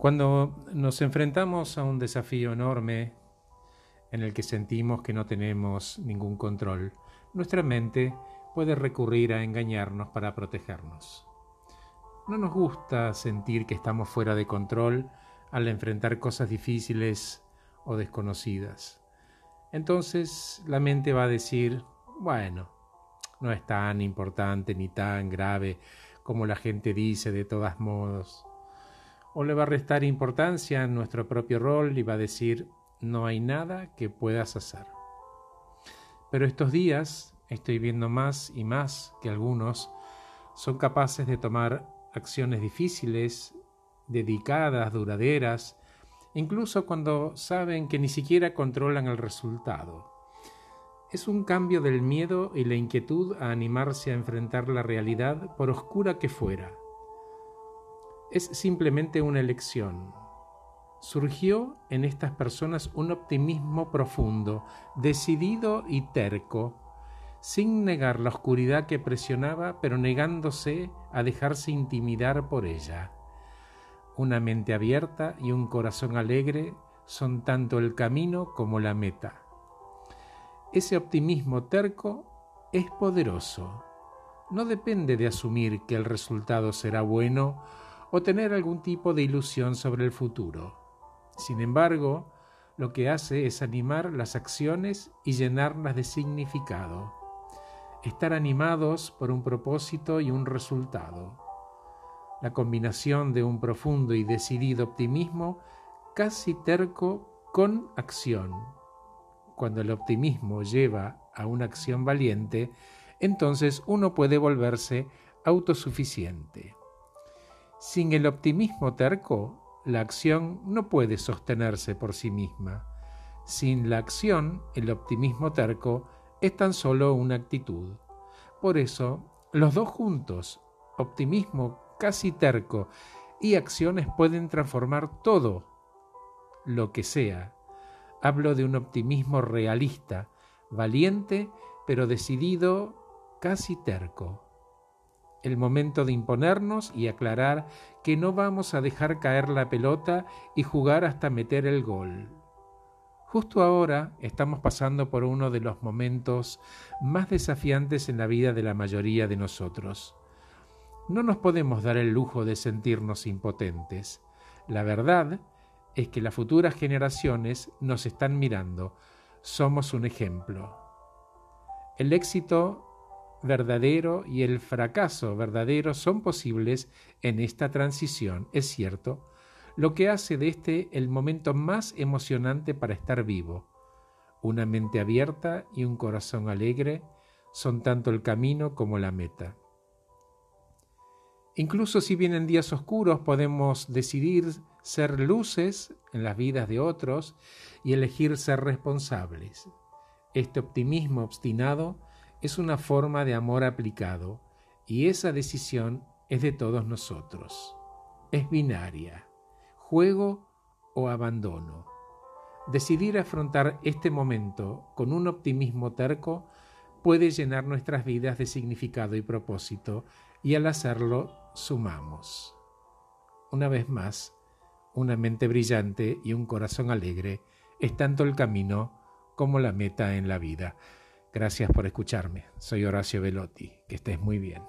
Cuando nos enfrentamos a un desafío enorme en el que sentimos que no tenemos ningún control, nuestra mente puede recurrir a engañarnos para protegernos. No nos gusta sentir que estamos fuera de control al enfrentar cosas difíciles o desconocidas. Entonces la mente va a decir, bueno, no es tan importante ni tan grave como la gente dice de todas modos o le va a restar importancia en nuestro propio rol y va a decir, no hay nada que puedas hacer. Pero estos días estoy viendo más y más que algunos son capaces de tomar acciones difíciles, dedicadas, duraderas, incluso cuando saben que ni siquiera controlan el resultado. Es un cambio del miedo y la inquietud a animarse a enfrentar la realidad por oscura que fuera es simplemente una elección. Surgió en estas personas un optimismo profundo, decidido y terco, sin negar la oscuridad que presionaba, pero negándose a dejarse intimidar por ella. Una mente abierta y un corazón alegre son tanto el camino como la meta. Ese optimismo terco es poderoso. No depende de asumir que el resultado será bueno o tener algún tipo de ilusión sobre el futuro. Sin embargo, lo que hace es animar las acciones y llenarlas de significado. Estar animados por un propósito y un resultado. La combinación de un profundo y decidido optimismo casi terco con acción. Cuando el optimismo lleva a una acción valiente, entonces uno puede volverse autosuficiente. Sin el optimismo terco, la acción no puede sostenerse por sí misma. Sin la acción, el optimismo terco es tan solo una actitud. Por eso, los dos juntos, optimismo casi terco y acciones pueden transformar todo lo que sea. Hablo de un optimismo realista, valiente, pero decidido, casi terco el momento de imponernos y aclarar que no vamos a dejar caer la pelota y jugar hasta meter el gol. Justo ahora estamos pasando por uno de los momentos más desafiantes en la vida de la mayoría de nosotros. No nos podemos dar el lujo de sentirnos impotentes. La verdad es que las futuras generaciones nos están mirando. Somos un ejemplo. El éxito verdadero y el fracaso verdadero son posibles en esta transición, es cierto, lo que hace de este el momento más emocionante para estar vivo. Una mente abierta y un corazón alegre son tanto el camino como la meta. Incluso si vienen días oscuros, podemos decidir ser luces en las vidas de otros y elegir ser responsables. Este optimismo obstinado es una forma de amor aplicado y esa decisión es de todos nosotros. Es binaria, juego o abandono. Decidir afrontar este momento con un optimismo terco puede llenar nuestras vidas de significado y propósito y al hacerlo sumamos. Una vez más, una mente brillante y un corazón alegre es tanto el camino como la meta en la vida. Gracias por escucharme. Soy Horacio Velotti. Que estés muy bien.